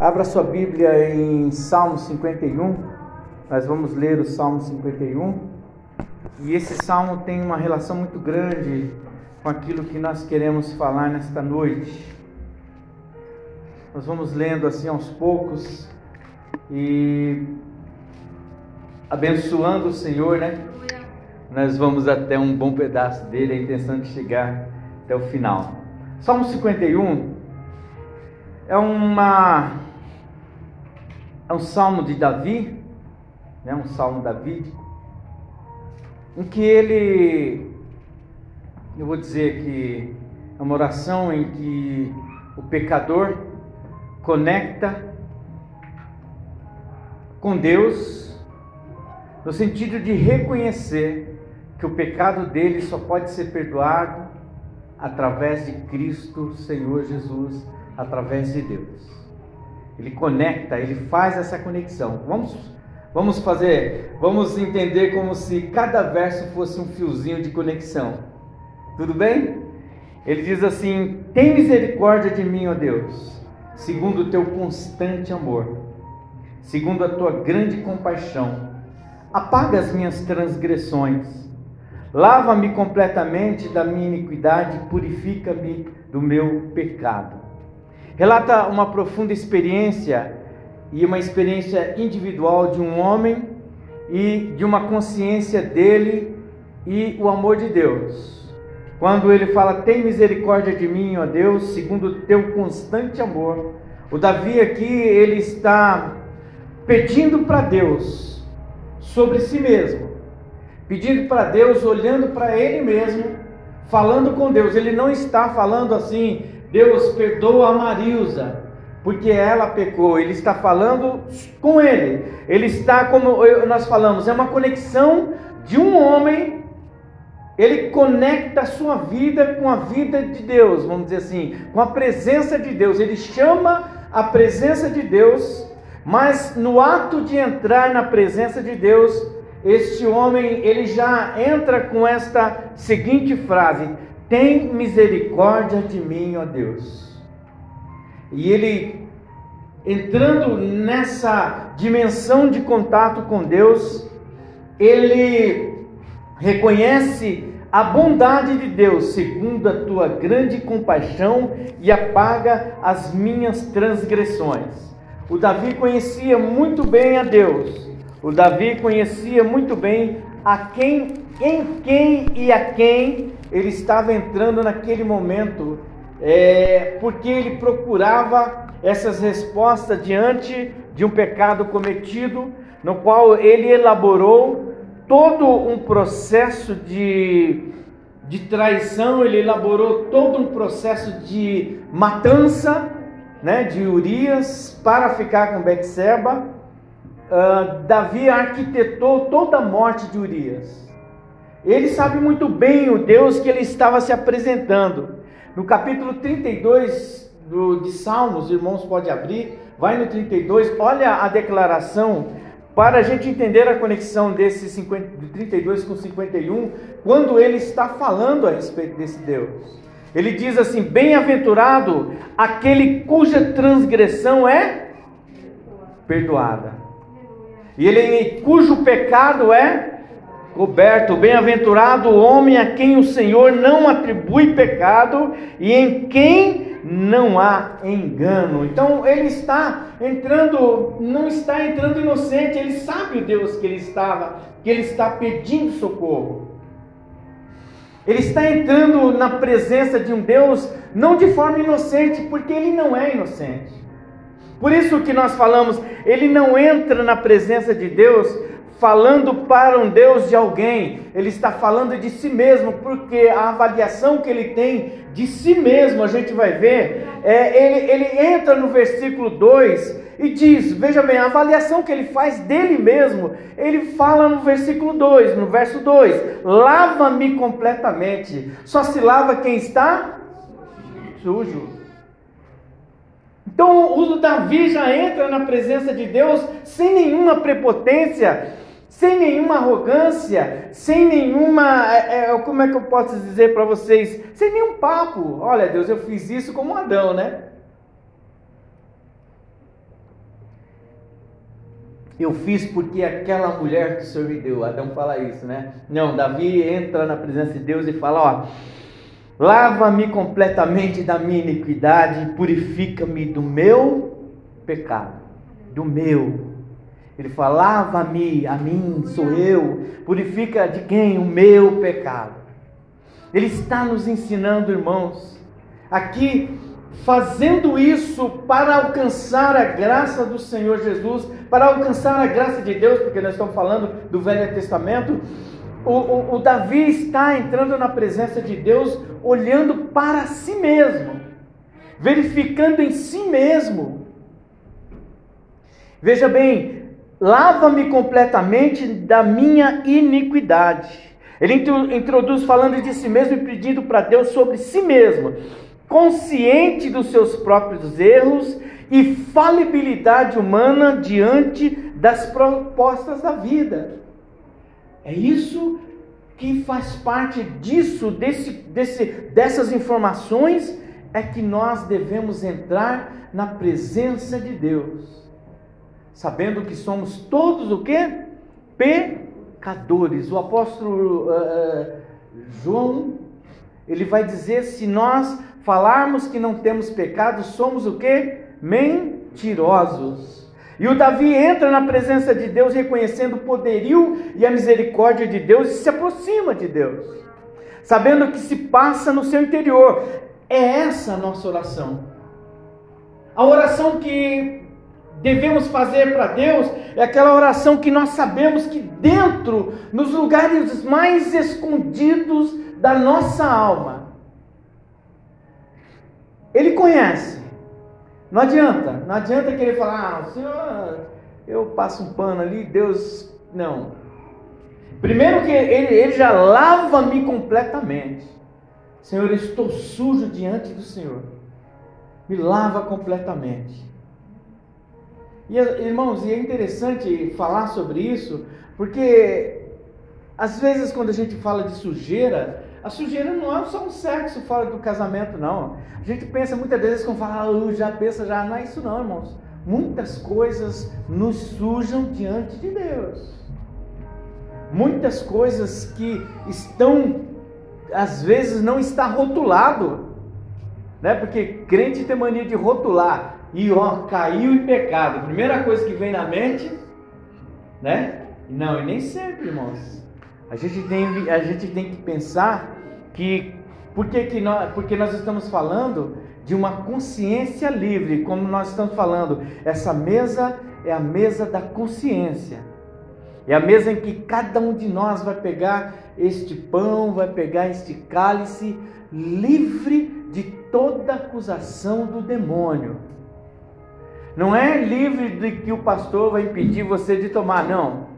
Abra sua Bíblia em Salmo 51. Nós vamos ler o Salmo 51. E esse salmo tem uma relação muito grande com aquilo que nós queremos falar nesta noite. Nós vamos lendo assim aos poucos e abençoando o Senhor, né? Nós vamos até um bom pedaço dele, a intenção de chegar até o final. Salmo 51 é uma é um salmo de Davi, né, um salmo davídico, em que ele, eu vou dizer que é uma oração em que o pecador conecta com Deus, no sentido de reconhecer que o pecado dele só pode ser perdoado através de Cristo, Senhor Jesus, através de Deus. Ele conecta, ele faz essa conexão. Vamos, vamos fazer, vamos entender como se cada verso fosse um fiozinho de conexão. Tudo bem? Ele diz assim: Tem misericórdia de mim, ó Deus, segundo o teu constante amor, segundo a tua grande compaixão. Apaga as minhas transgressões. Lava-me completamente da minha iniquidade, purifica-me do meu pecado. Relata uma profunda experiência e uma experiência individual de um homem e de uma consciência dele e o amor de Deus. Quando ele fala: "Tem misericórdia de mim, ó Deus, segundo o teu constante amor". O Davi aqui ele está pedindo para Deus sobre si mesmo. Pedindo para Deus, olhando para ele mesmo, falando com Deus. Ele não está falando assim: Deus perdoa a Marilza, porque ela pecou. Ele está falando com ele. Ele está, como nós falamos, é uma conexão de um homem. Ele conecta a sua vida com a vida de Deus, vamos dizer assim, com a presença de Deus. Ele chama a presença de Deus, mas no ato de entrar na presença de Deus, este homem ele já entra com esta seguinte frase: tem misericórdia de mim, ó Deus. E ele, entrando nessa dimensão de contato com Deus, ele reconhece a bondade de Deus, segundo a tua grande compaixão, e apaga as minhas transgressões. O Davi conhecia muito bem a Deus. O Davi conhecia muito bem a quem, em quem e a quem ele estava entrando naquele momento, é, porque ele procurava essas respostas diante de um pecado cometido, no qual ele elaborou todo um processo de, de traição, ele elaborou todo um processo de matança, né, de Urias para ficar com Betseba. Uh, Davi arquitetou toda a morte de Urias. Ele sabe muito bem o Deus que ele estava se apresentando. No capítulo 32 do, de Salmos, irmãos, pode abrir, vai no 32, olha a declaração, para a gente entender a conexão desse 50, de 32 com 51, quando ele está falando a respeito desse Deus. Ele diz assim: Bem-aventurado aquele cuja transgressão é perdoada, e ele cujo pecado é coberto, bem-aventurado o homem a quem o Senhor não atribui pecado e em quem não há engano. Então ele está entrando, não está entrando inocente, ele sabe o Deus que ele estava, que ele está pedindo socorro. Ele está entrando na presença de um Deus não de forma inocente, porque ele não é inocente. Por isso que nós falamos, ele não entra na presença de Deus falando para um Deus de alguém, ele está falando de si mesmo, porque a avaliação que ele tem de si mesmo, a gente vai ver, é, ele, ele entra no versículo 2 e diz: veja bem, a avaliação que ele faz dele mesmo, ele fala no versículo 2, no verso 2: lava-me completamente. Só se lava quem está sujo. Então o Davi já entra na presença de Deus sem nenhuma prepotência, sem nenhuma arrogância, sem nenhuma, é, é, como é que eu posso dizer para vocês, sem nenhum papo. Olha, Deus, eu fiz isso como Adão, né? eu fiz porque aquela mulher que o Senhor me deu. Adão fala isso, né? Não, Davi entra na presença de Deus e fala: Ó, lava-me completamente da minha iniquidade, purifica-me do meu pecado, do meu. Ele fala: lava-me, a mim, sou eu, purifica de quem? O meu pecado. Ele está nos ensinando, irmãos, aqui fazendo isso para alcançar a graça do Senhor Jesus, para alcançar a graça de Deus, porque nós estamos falando do Velho Testamento. O, o, o Davi está entrando na presença de Deus, olhando para si mesmo, verificando em si mesmo. Veja bem, lava-me completamente da minha iniquidade. Ele introduz falando de si mesmo e pedindo para Deus sobre si mesmo consciente dos seus próprios erros e falibilidade humana diante das propostas da vida. É isso que faz parte disso, desse, desse, dessas informações, é que nós devemos entrar na presença de Deus, sabendo que somos todos o que? Pecadores. O apóstolo uh, João, ele vai dizer se nós falarmos que não temos pecado, somos o que? Mentirosos. E o Davi entra na presença de Deus reconhecendo o poderio e a misericórdia de Deus e se aproxima de Deus, sabendo o que se passa no seu interior. É essa a nossa oração. A oração que devemos fazer para Deus é aquela oração que nós sabemos que dentro, nos lugares mais escondidos da nossa alma, ele conhece. Não adianta, não adianta querer falar, ah, senhor, eu passo um pano ali, Deus. Não. Primeiro que ele, ele já lava-me completamente. Senhor, eu estou sujo diante do Senhor. Me lava completamente. E irmãos, e é interessante falar sobre isso, porque às vezes quando a gente fala de sujeira, a sujeira não é só um sexo fora do casamento, não. A gente pensa muitas vezes quando fala, ah, já pensa já, não é isso não, irmãos. Muitas coisas nos sujam diante de Deus. Muitas coisas que estão, às vezes, não está rotulado, né? Porque crente tem mania de rotular e ó, caiu em pecado. Primeira coisa que vem na mente, né? Não, e nem sempre, irmãos. A gente tem, a gente tem que pensar que porque, que nós, porque nós estamos falando de uma consciência livre, como nós estamos falando, essa mesa é a mesa da consciência. É a mesa em que cada um de nós vai pegar este pão, vai pegar este cálice, livre de toda acusação do demônio. Não é livre de que o pastor vai impedir você de tomar, não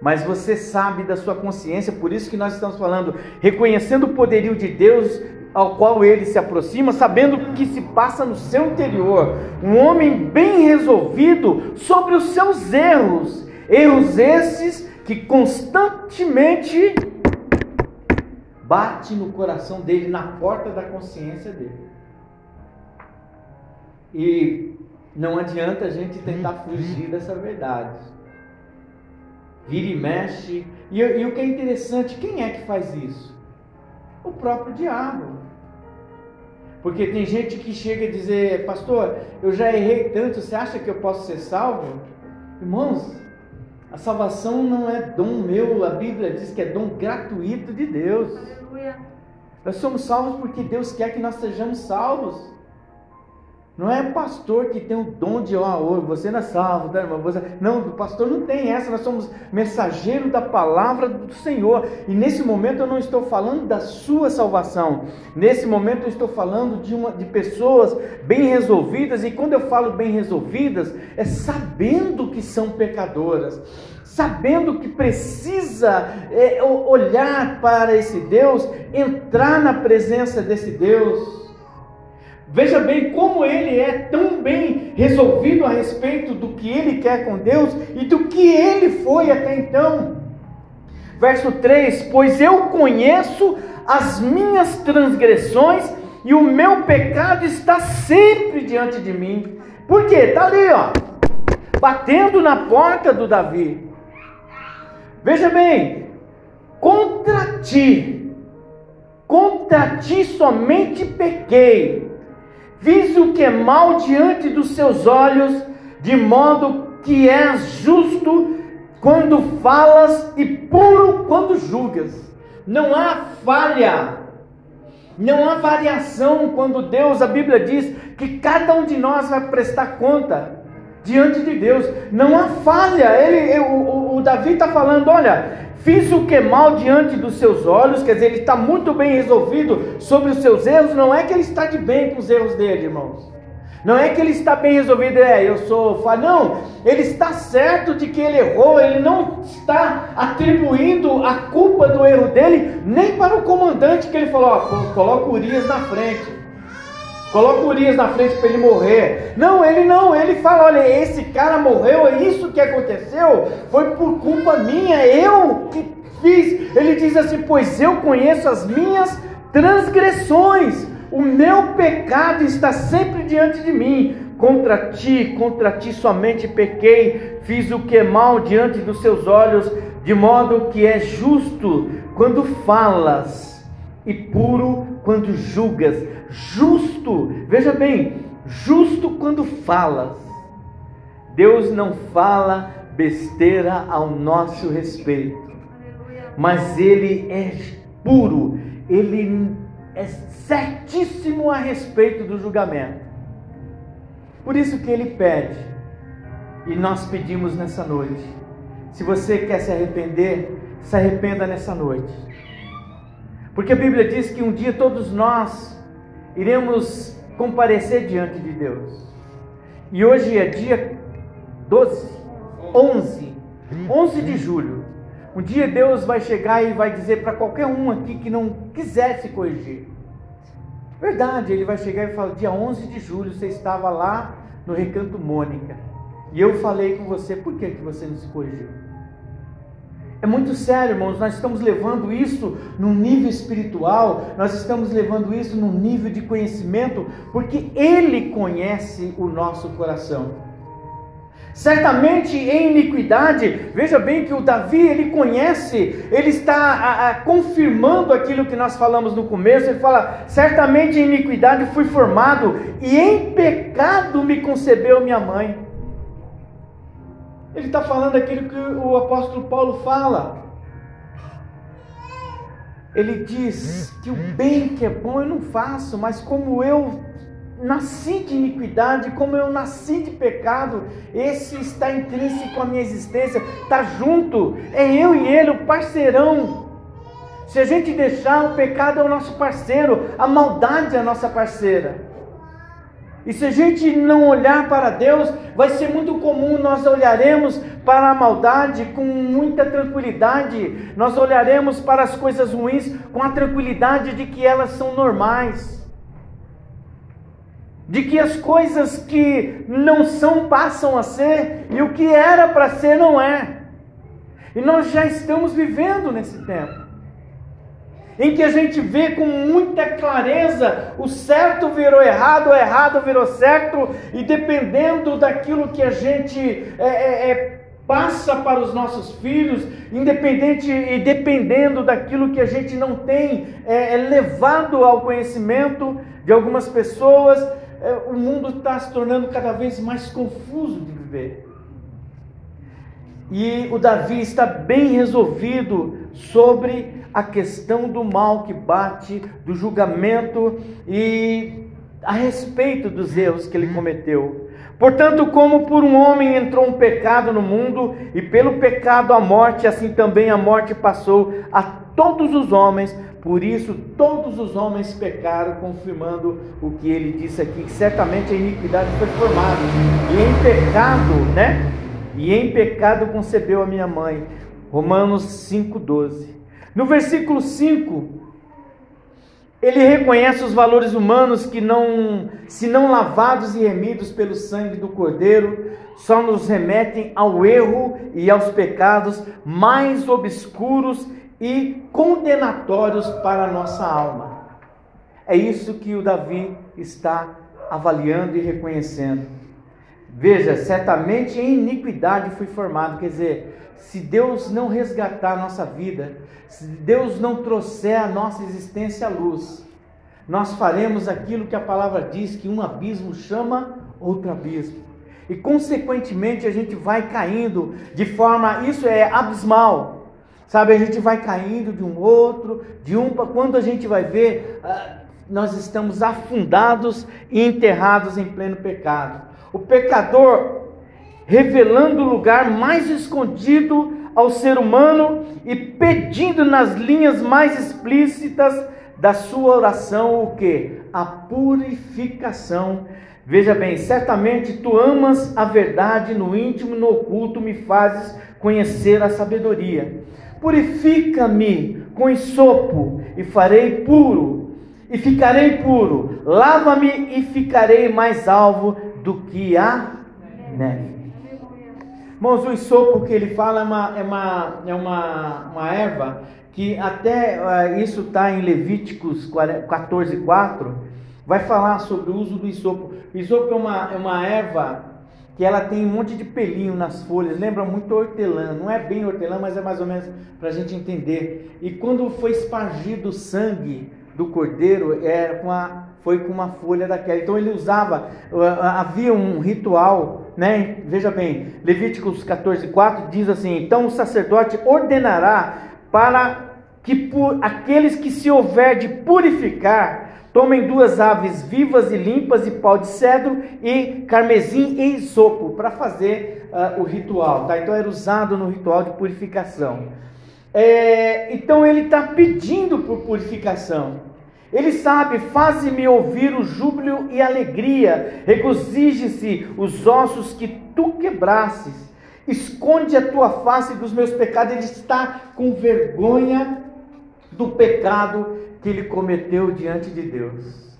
mas você sabe da sua consciência, por isso que nós estamos falando, reconhecendo o poderio de Deus ao qual ele se aproxima, sabendo o que se passa no seu interior. Um homem bem resolvido sobre os seus erros, erros esses que constantemente bate no coração dele, na porta da consciência dele. E não adianta a gente tentar fugir dessa verdade vira e mexe. E, e o que é interessante, quem é que faz isso? O próprio diabo. Porque tem gente que chega a dizer, pastor, eu já errei tanto, você acha que eu posso ser salvo? Irmãos, a salvação não é dom meu, a Bíblia diz que é dom gratuito de Deus. Aleluia. Nós somos salvos porque Deus quer que nós sejamos salvos. Não é pastor que tem o dom de, ó, oh, você não é salvo, tá, irmão? Você... Não, o pastor não tem essa, nós somos mensageiros da palavra do Senhor. E nesse momento eu não estou falando da sua salvação. Nesse momento eu estou falando de, uma, de pessoas bem resolvidas. E quando eu falo bem resolvidas, é sabendo que são pecadoras sabendo que precisa é, olhar para esse Deus, entrar na presença desse Deus. Veja bem como ele é tão bem resolvido a respeito do que ele quer com Deus e do que ele foi até então. Verso 3: Pois eu conheço as minhas transgressões e o meu pecado está sempre diante de mim. Por quê? Está ali, ó. batendo na porta do Davi. Veja bem, contra ti, contra ti somente pequei, fiz o que é mal diante dos seus olhos, de modo que és justo quando falas e puro quando julgas. Não há falha, não há variação quando Deus, a Bíblia diz que cada um de nós vai prestar conta diante de Deus. Não há falha. Ele, o, o Davi está falando: olha, fiz o que é mal diante dos seus olhos, quer dizer, ele está muito bem resolvido sobre os seus erros. Não é que ele está de bem com os erros dele, irmãos. Não é que ele está bem resolvido, é, eu sou falho. Não, ele está certo de que ele errou, ele não está atribuindo a culpa do erro dele nem para o comandante que ele falou: ó, coloca Urias na frente. Coloca Urias na frente para ele morrer. Não, ele não, ele fala: olha, esse cara morreu, é isso que aconteceu, foi por culpa minha, eu que fiz. Ele diz assim: pois eu conheço as minhas transgressões, o meu pecado está sempre diante de mim. Contra ti, contra ti somente pequei, fiz o que é mal diante dos seus olhos, de modo que é justo quando falas e puro quando julgas justo. Veja bem, justo quando falas. Deus não fala besteira ao nosso respeito, mas Ele é puro, Ele é certíssimo a respeito do julgamento. Por isso que Ele pede, e nós pedimos nessa noite. Se você quer se arrepender, se arrependa nessa noite. Porque a Bíblia diz que um dia todos nós iremos comparecer diante de Deus. E hoje é dia 12, 11, 11 de julho. Um dia Deus vai chegar e vai dizer para qualquer um aqui que não quiser se corrigir. Verdade, ele vai chegar e falar: dia 11 de julho você estava lá no Recanto Mônica. E eu falei com você, por que, que você não se corrigiu? É muito sério, irmãos. Nós estamos levando isso num nível espiritual, nós estamos levando isso num nível de conhecimento, porque Ele conhece o nosso coração. Certamente em iniquidade, veja bem que o Davi ele conhece, ele está a, a, confirmando aquilo que nós falamos no começo. Ele fala: certamente em iniquidade fui formado, e em pecado me concebeu minha mãe. Ele está falando aquilo que o apóstolo Paulo fala. Ele diz que o bem que é bom eu não faço, mas como eu nasci de iniquidade, como eu nasci de pecado, esse está intrínseco à minha existência, está junto, é eu e ele, o parceirão. Se a gente deixar, o pecado é o nosso parceiro, a maldade é a nossa parceira. E se a gente não olhar para Deus, vai ser muito comum nós olharemos para a maldade com muita tranquilidade, nós olharemos para as coisas ruins com a tranquilidade de que elas são normais, de que as coisas que não são passam a ser e o que era para ser não é. E nós já estamos vivendo nesse tempo em que a gente vê com muita clareza o certo virou errado, o errado virou certo, e dependendo daquilo que a gente é, é, é, passa para os nossos filhos, independente e dependendo daquilo que a gente não tem é, é levado ao conhecimento de algumas pessoas, é, o mundo está se tornando cada vez mais confuso de viver. E o Davi está bem resolvido sobre a questão do mal que bate, do julgamento e a respeito dos erros que ele cometeu. Portanto, como por um homem entrou um pecado no mundo, e pelo pecado a morte, assim também a morte passou a todos os homens, por isso todos os homens pecaram, confirmando o que ele disse aqui, que certamente a iniquidade foi formada, e em pecado, né? E em pecado concebeu a minha mãe. Romanos 5,12. No versículo 5, ele reconhece os valores humanos que não, se não lavados e remidos pelo sangue do Cordeiro, só nos remetem ao erro e aos pecados mais obscuros e condenatórios para a nossa alma. É isso que o Davi está avaliando e reconhecendo. Veja, certamente em iniquidade fui formado. Quer dizer, se Deus não resgatar a nossa vida, se Deus não trouxer a nossa existência à luz, nós faremos aquilo que a palavra diz: que um abismo chama outro abismo. E consequentemente a gente vai caindo de forma, isso é abismal. Sabe, a gente vai caindo de um outro, de um para quando a gente vai ver, ah, nós estamos afundados e enterrados em pleno pecado. O pecador revelando o lugar mais escondido ao ser humano e pedindo nas linhas mais explícitas da sua oração o que? A purificação. Veja bem, certamente tu amas a verdade no íntimo no oculto, me fazes conhecer a sabedoria. Purifica-me com esopo e farei puro, e ficarei puro. Lava-me e ficarei mais alvo do que a neve. Irmãos, o isopo que ele fala é uma, é uma, é uma, uma erva que até uh, isso está em Levíticos 14, 4, vai falar sobre o uso do isopo. O isopo é uma, é uma erva que ela tem um monte de pelinho nas folhas, lembra muito hortelã, não é bem hortelã, mas é mais ou menos para a gente entender. E quando foi espargido o sangue do cordeiro, era com a, foi com uma folha daquela. Então ele usava, havia um ritual né? Veja bem, Levíticos 14, 4 diz assim: Então o sacerdote ordenará para que por aqueles que se houver de purificar, tomem duas aves vivas e limpas e pau de cedro e carmesim e isopo para fazer uh, o ritual, tá? Então era usado no ritual de purificação. É, então ele está pedindo por purificação. Ele sabe, faze-me ouvir o júbilo e alegria, regozije-se os ossos que tu quebrastes, esconde a tua face dos meus pecados. Ele está com vergonha do pecado que ele cometeu diante de Deus.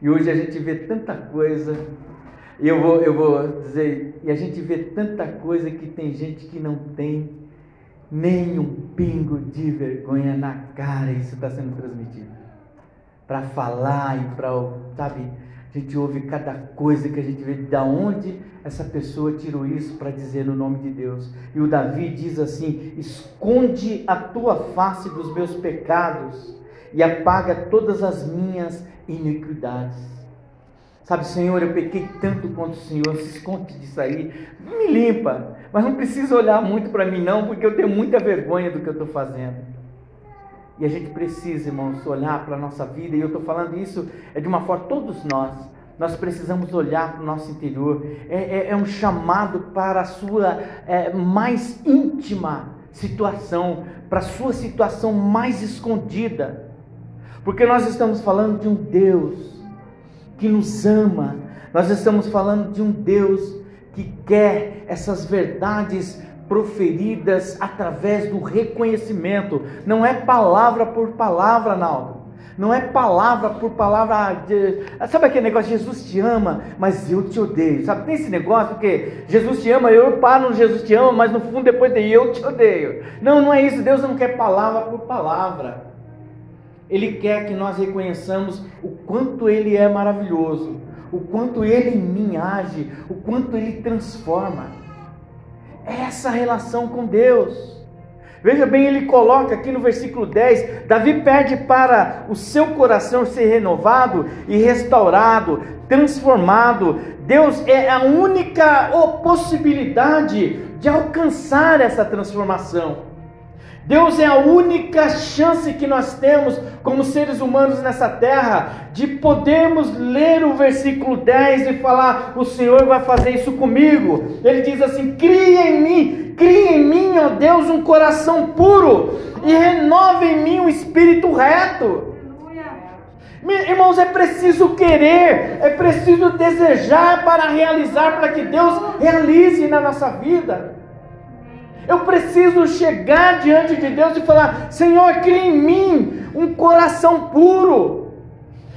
E hoje a gente vê tanta coisa, e eu vou, eu vou dizer, e a gente vê tanta coisa que tem gente que não tem nem um pingo de vergonha na cara, isso está sendo transmitido para falar e para, sabe, a gente ouve cada coisa que a gente vê da onde essa pessoa tirou isso para dizer no nome de Deus. E o Davi diz assim: esconde a tua face dos meus pecados e apaga todas as minhas iniquidades. Sabe, Senhor, eu pequei tanto quanto o Senhor, se esconde disso aí, me limpa, mas não precisa olhar muito para mim, não, porque eu tenho muita vergonha do que eu estou fazendo. E a gente precisa, irmãos, olhar para a nossa vida, e eu estou falando isso é de uma forma, todos nós, nós precisamos olhar para o nosso interior, é, é, é, um chamado para a sua é, mais íntima situação, para a sua situação mais escondida, porque nós estamos falando de um Deus que nos ama, nós estamos falando de um Deus que quer essas verdades proferidas através do reconhecimento. Não é palavra por palavra, Naldo. Não é palavra por palavra. De... Sabe aquele negócio? Jesus te ama, mas eu te odeio. Sabe? Tem esse negócio porque Jesus te ama, eu paro no Jesus te ama, mas no fundo depois de eu te odeio. Não, não é isso. Deus não quer palavra por palavra. Ele quer que nós reconheçamos o quanto Ele é maravilhoso, o quanto Ele em mim age, o quanto Ele transforma essa relação com Deus. Veja bem, ele coloca aqui no versículo 10: Davi pede para o seu coração ser renovado e restaurado, transformado. Deus é a única possibilidade de alcançar essa transformação. Deus é a única chance que nós temos como seres humanos nessa terra de podermos ler o versículo 10 e falar: O Senhor vai fazer isso comigo. Ele diz assim: Cria em mim, cria em mim, ó Deus, um coração puro e renova em mim um espírito reto. Irmãos, é preciso querer, é preciso desejar para realizar, para que Deus realize na nossa vida. Eu preciso chegar diante de Deus e falar: Senhor, cria em mim um coração puro.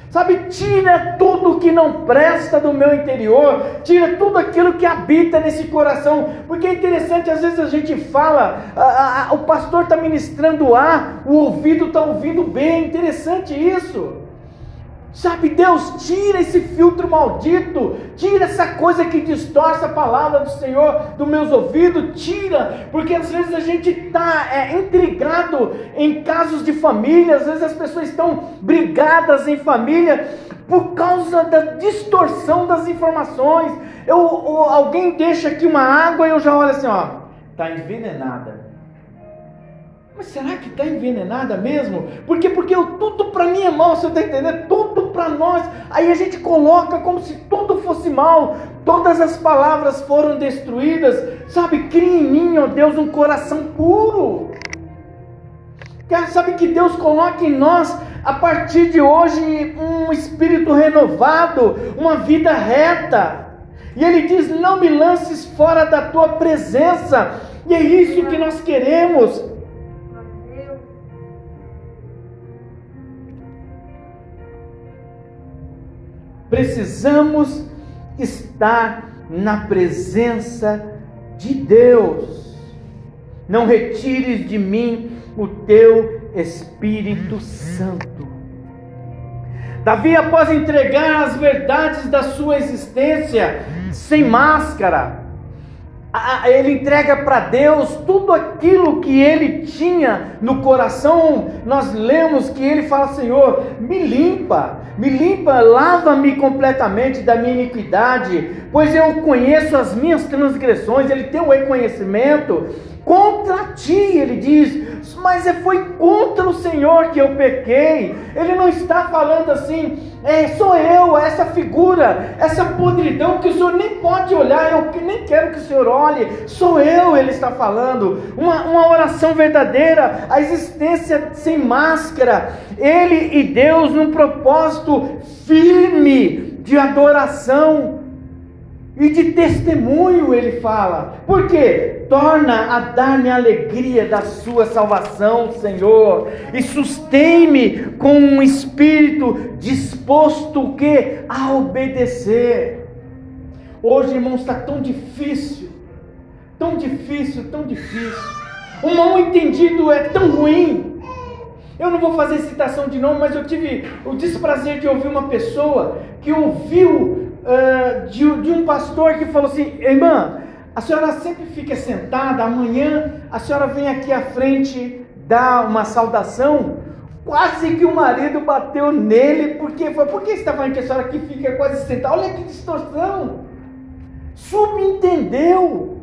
Sabe, tira tudo que não presta do meu interior, tira tudo aquilo que habita nesse coração, porque é interessante, às vezes a gente fala, a, a, o pastor está ministrando A, o ouvido está ouvindo B, é interessante isso. Sabe, Deus, tira esse filtro maldito, tira essa coisa que distorce a palavra do Senhor dos meus ouvidos, tira, porque às vezes a gente está é, intrigado em casos de família, às vezes as pessoas estão brigadas em família por causa da distorção das informações. Eu, alguém deixa aqui uma água e eu já olho assim, ó, está envenenada. Mas será que está envenenada mesmo? Porque porque eu, tudo para mim é mal, você está entendendo? Tudo para nós. Aí a gente coloca como se tudo fosse mal. Todas as palavras foram destruídas. Sabe, cria em mim, ó Deus, um coração puro. Sabe que Deus coloque em nós, a partir de hoje, um espírito renovado, uma vida reta. E Ele diz: Não me lances fora da tua presença. E é isso que nós queremos. Precisamos estar na presença de Deus. Não retires de mim o teu Espírito Santo. Davi, após entregar as verdades da sua existência, sem máscara, ele entrega para Deus tudo aquilo que ele tinha no coração. Nós lemos que ele fala: Senhor, me limpa, me limpa, lava-me completamente da minha iniquidade, pois eu conheço as minhas transgressões. Ele tem o reconhecimento Contra ti, ele diz, mas é, foi contra o Senhor que eu pequei. Ele não está falando assim, é, sou eu, essa figura, essa podridão que o Senhor nem pode olhar, eu nem quero que o Senhor olhe, sou eu, ele está falando. Uma, uma oração verdadeira, a existência sem máscara, ele e Deus num propósito firme de adoração e de testemunho ele fala. Por quê? Torna a dar-me a alegria da sua salvação, Senhor, e sustém-me com um espírito disposto que a obedecer. Hoje, irmãos, está tão difícil, tão difícil, tão difícil. O mal entendido é tão ruim. Eu não vou fazer citação de nome, mas eu tive o desprazer de ouvir uma pessoa que ouviu uh, de, de um pastor que falou assim: irmã, a senhora sempre fica sentada, amanhã a senhora vem aqui à frente dar uma saudação. Quase que o marido bateu nele, porque foi, por que você está falando que a senhora aqui fica quase sentada? Olha que distorção! Subentendeu.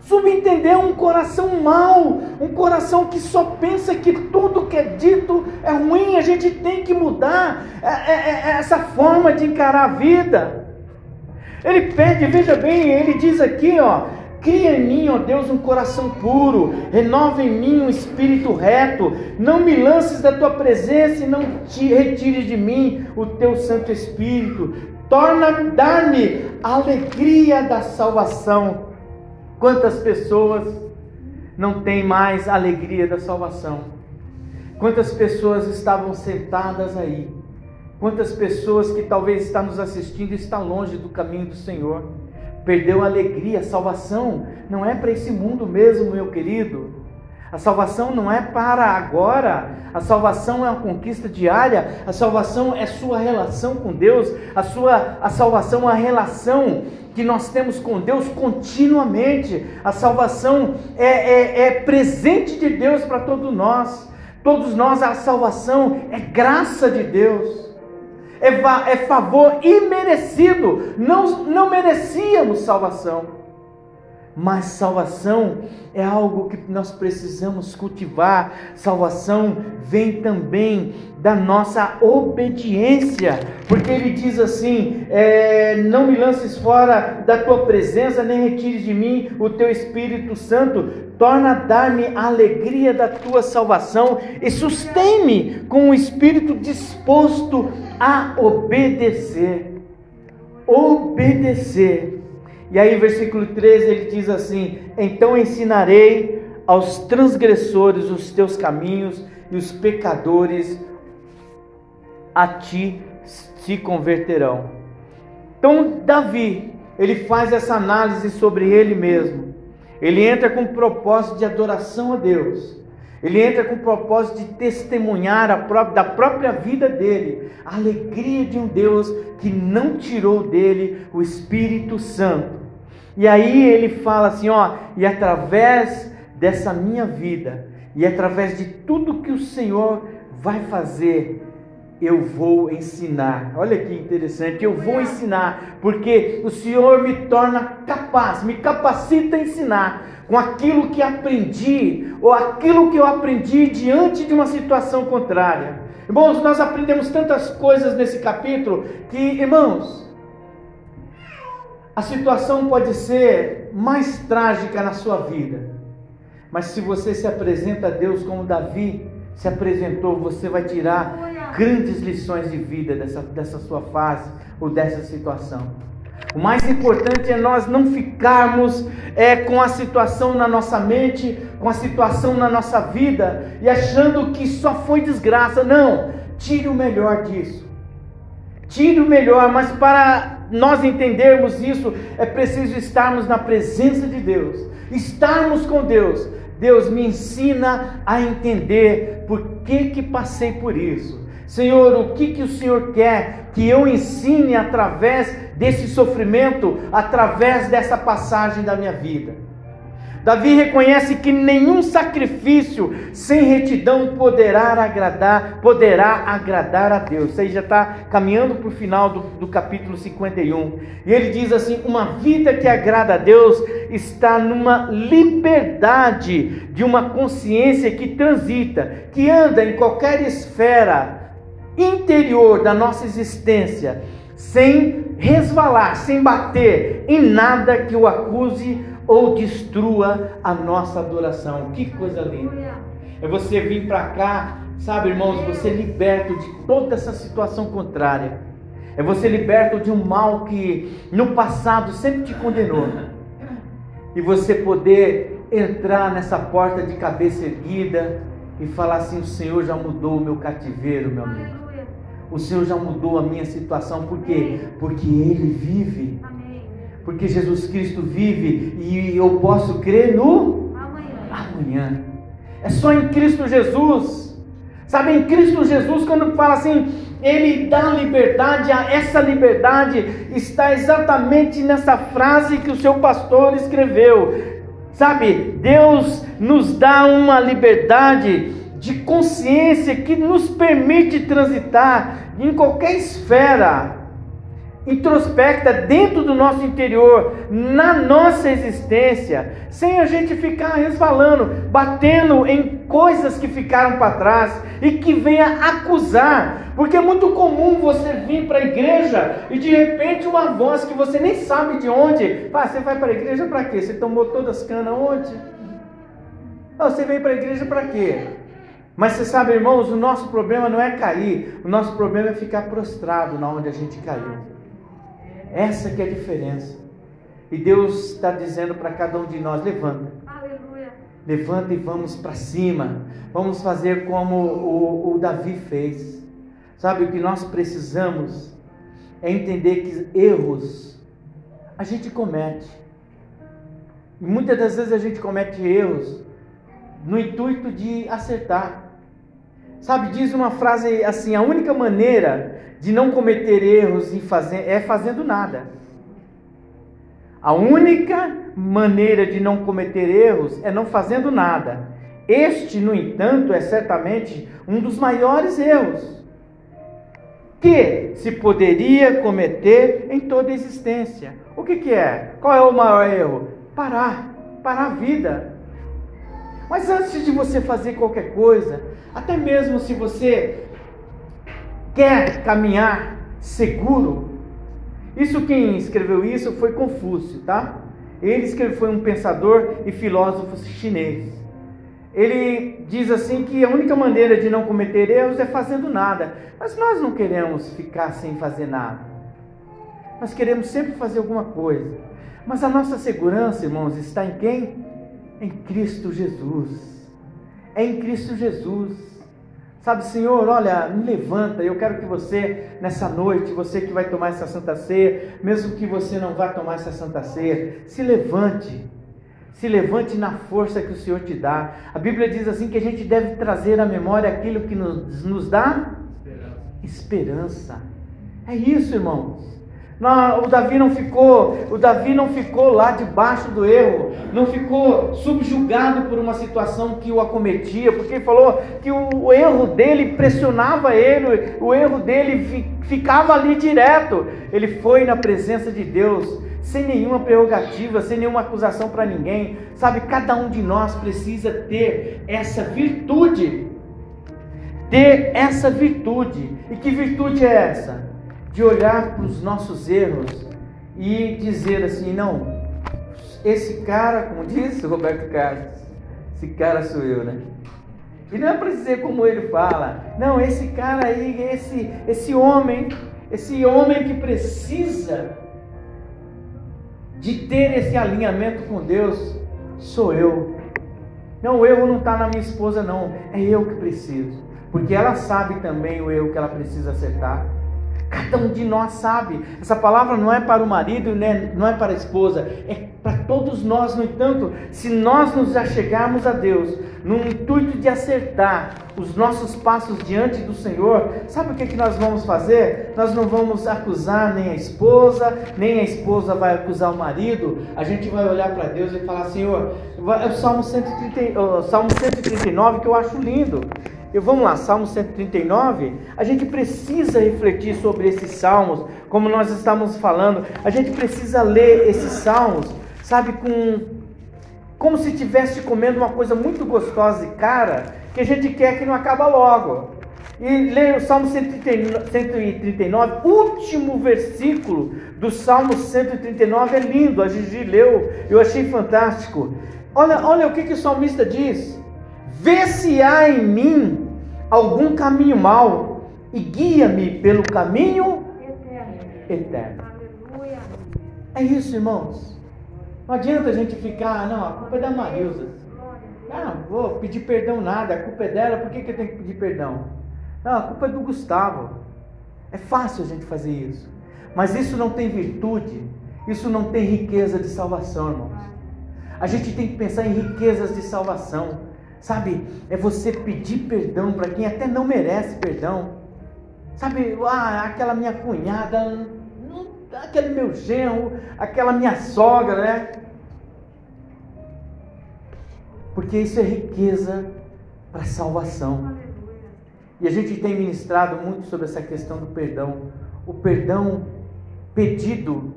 Subentender um coração mau, um coração que só pensa que tudo que é dito é ruim, a gente tem que mudar é, é, é, essa forma de encarar a vida. Ele pede, veja bem, ele diz aqui, ó, Cria em mim, ó Deus, um coração puro, renova em mim um espírito reto, não me lances da tua presença e não te retires de mim o teu Santo Espírito, torna, dar-me a alegria da salvação Quantas pessoas não têm mais alegria da salvação? Quantas pessoas estavam sentadas aí? Quantas pessoas que talvez estão nos assistindo estão longe do caminho do Senhor? Perdeu a alegria, a salvação não é para esse mundo mesmo, meu querido. A salvação não é para agora, a salvação é uma conquista diária, a salvação é sua relação com Deus, a sua a salvação é uma relação que nós temos com Deus continuamente. A salvação é, é, é presente de Deus para todos nós. Todos nós, a salvação é graça de Deus, é, é favor imerecido. Não, não merecíamos salvação mas salvação é algo que nós precisamos cultivar. Salvação vem também da nossa obediência, porque ele diz assim: é, Não me lances fora da tua presença, nem retires de mim o teu Espírito Santo. Torna a dar-me a alegria da tua salvação e sustém-me com o espírito disposto a obedecer. Obedecer e aí, versículo 13, ele diz assim: Então ensinarei aos transgressores os teus caminhos, e os pecadores a ti se converterão. Então, Davi, ele faz essa análise sobre ele mesmo. Ele entra com o propósito de adoração a Deus. Ele entra com o propósito de testemunhar própria, da própria vida dele, a alegria de um Deus que não tirou dele o Espírito Santo. E aí ele fala assim, ó, e através dessa minha vida, e através de tudo que o Senhor vai fazer, eu vou ensinar. Olha que interessante, eu vou ensinar, porque o Senhor me torna capaz, me capacita a ensinar com aquilo que aprendi, ou aquilo que eu aprendi diante de uma situação contrária. Irmãos, nós aprendemos tantas coisas nesse capítulo que, irmãos, a situação pode ser mais trágica na sua vida, mas se você se apresenta a Deus como Davi se apresentou, você vai tirar grandes lições de vida dessa, dessa sua fase ou dessa situação. O mais importante é nós não ficarmos é, com a situação na nossa mente, com a situação na nossa vida e achando que só foi desgraça. Não, tire o melhor disso. Tire o melhor, mas para nós entendermos isso, é preciso estarmos na presença de Deus, estarmos com Deus. Deus me ensina a entender por que que passei por isso. Senhor, o que que o Senhor quer que eu ensine através desse sofrimento, através dessa passagem da minha vida? Davi reconhece que nenhum sacrifício sem retidão poderá agradar, poderá agradar a Deus. Isso aí já está caminhando para o final do, do capítulo 51. E ele diz assim: uma vida que agrada a Deus está numa liberdade de uma consciência que transita, que anda em qualquer esfera interior da nossa existência, sem resvalar, sem bater em nada que o acuse ou destrua a nossa adoração. Que coisa linda! É você vir para cá, sabe, irmãos, você liberto de toda essa situação contrária. É você liberto de um mal que no passado sempre te condenou. E você poder entrar nessa porta de cabeça erguida e falar assim: o Senhor já mudou o meu cativeiro, meu amigo. O Senhor já mudou a minha situação. Por quê? Porque Ele vive porque Jesus Cristo vive e eu posso crer no amanhã. amanhã. É só em Cristo Jesus. Sabe, em Cristo Jesus, quando fala assim, Ele dá liberdade, essa liberdade está exatamente nessa frase que o seu pastor escreveu. Sabe, Deus nos dá uma liberdade de consciência que nos permite transitar em qualquer esfera introspecta dentro do nosso interior, na nossa existência, sem a gente ficar resvalando, batendo em coisas que ficaram para trás e que venha acusar, porque é muito comum você vir para a igreja e de repente uma voz que você nem sabe de onde, ah, você vai para a igreja para quê? Você tomou todas as canas ontem? Não, você veio para a igreja para quê? Mas você sabe, irmãos, o nosso problema não é cair, o nosso problema é ficar prostrado na onde a gente caiu. Essa que é a diferença. E Deus está dizendo para cada um de nós: levanta. Aleluia. Levanta e vamos para cima. Vamos fazer como o, o Davi fez. Sabe o que nós precisamos é entender que erros a gente comete. E muitas das vezes a gente comete erros no intuito de acertar. Sabe, diz uma frase assim: a única maneira de não cometer erros e fazer, é fazendo nada. A única maneira de não cometer erros é não fazendo nada. Este, no entanto, é certamente um dos maiores erros que se poderia cometer em toda a existência. O que, que é? Qual é o maior erro? Parar, parar a vida. Mas antes de você fazer qualquer coisa, até mesmo se você quer caminhar seguro. Isso quem escreveu isso foi Confúcio, tá? Ele escreveu, foi um pensador e filósofo chinês. Ele diz assim que a única maneira de não cometer erros é fazendo nada. Mas nós não queremos ficar sem fazer nada. Nós queremos sempre fazer alguma coisa. Mas a nossa segurança, irmãos, está em quem? Em Cristo Jesus. É em Cristo Jesus. Sabe, Senhor, olha, me levanta. Eu quero que você, nessa noite, você que vai tomar essa santa ceia, mesmo que você não vá tomar essa santa ceia, se levante. Se levante na força que o Senhor te dá. A Bíblia diz assim que a gente deve trazer à memória aquilo que nos, nos dá esperança. esperança. É isso, irmãos. Não, o Davi não ficou, o Davi não ficou lá debaixo do erro, não ficou subjugado por uma situação que o acometia, porque ele falou que o, o erro dele pressionava ele, o erro dele fi, ficava ali direto. Ele foi na presença de Deus, sem nenhuma prerrogativa, sem nenhuma acusação para ninguém. Sabe, cada um de nós precisa ter essa virtude. Ter essa virtude. E que virtude é essa? De olhar para os nossos erros e dizer assim: não, esse cara, como disse Roberto Carlos, esse cara sou eu, né? E não é para dizer como ele fala, não, esse cara aí, esse, esse homem, esse homem que precisa de ter esse alinhamento com Deus, sou eu. Não, o erro não está na minha esposa, não, é eu que preciso, porque ela sabe também o erro que ela precisa acertar. Cada um de nós sabe. Essa palavra não é para o marido, né? não é para a esposa, é para todos nós. No entanto, se nós nos achegarmos a Deus, no intuito de acertar os nossos passos diante do Senhor, sabe o que, que nós vamos fazer? Nós não vamos acusar nem a esposa, nem a esposa vai acusar o marido. A gente vai olhar para Deus e falar: Senhor, é o Salmo, 130, o Salmo 139 que eu acho lindo. E vamos lá, Salmo 139. A gente precisa refletir sobre esses salmos, como nós estamos falando. A gente precisa ler esses salmos, sabe, com como se estivesse comendo uma coisa muito gostosa e cara, que a gente quer que não acaba logo. E ler o Salmo 139, último versículo do Salmo 139 é lindo. A Gigi leu, eu achei fantástico. Olha, olha o que, que o salmista diz. Vê se há em mim algum caminho mau e guia-me pelo caminho eterno. É isso, irmãos. Não adianta a gente ficar, ah, não, a culpa é da Marilza. Não, vou pedir perdão nada, a culpa é dela, por que, que eu tenho que pedir perdão? Não, a culpa é do Gustavo. É fácil a gente fazer isso. Mas isso não tem virtude, isso não tem riqueza de salvação, irmãos. A gente tem que pensar em riquezas de salvação. Sabe, é você pedir perdão para quem até não merece perdão. Sabe, ah, aquela minha cunhada, aquele meu genro, aquela minha sogra, né? Porque isso é riqueza para salvação. E a gente tem ministrado muito sobre essa questão do perdão. O perdão pedido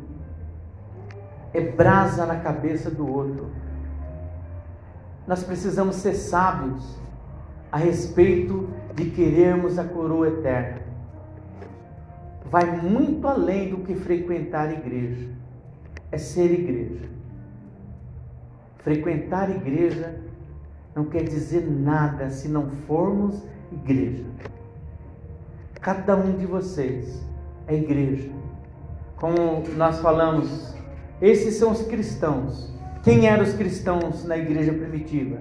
é brasa na cabeça do outro nós precisamos ser sábios a respeito de querermos a coroa eterna. Vai muito além do que frequentar a igreja, é ser igreja. Frequentar a igreja não quer dizer nada se não formos igreja. Cada um de vocês é igreja. Como nós falamos, esses são os cristãos quem eram os cristãos na igreja primitiva?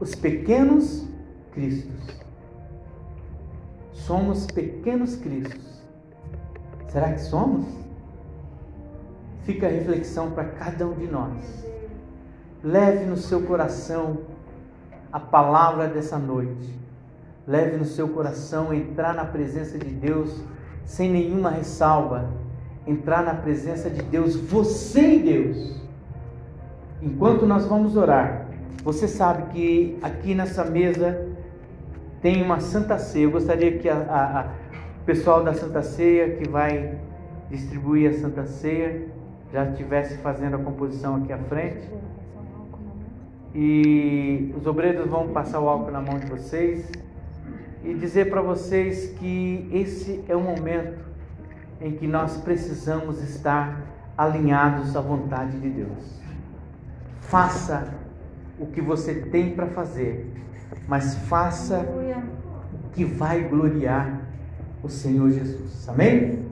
Os pequenos cristos. Somos pequenos cristos. Será que somos? Fica a reflexão para cada um de nós. Leve no seu coração a palavra dessa noite. Leve no seu coração entrar na presença de Deus sem nenhuma ressalva. Entrar na presença de Deus, você e Deus enquanto nós vamos orar, você sabe que aqui nessa mesa tem uma Santa Ceia. Eu gostaria que a, o pessoal da Santa Ceia que vai distribuir a Santa Ceia já estivesse fazendo a composição aqui à frente. E os obreiros vão passar o álcool na mão de vocês e dizer para vocês que esse é o momento em que nós precisamos estar alinhados à vontade de Deus. Faça o que você tem para fazer, mas faça o que vai gloriar o Senhor Jesus. Amém?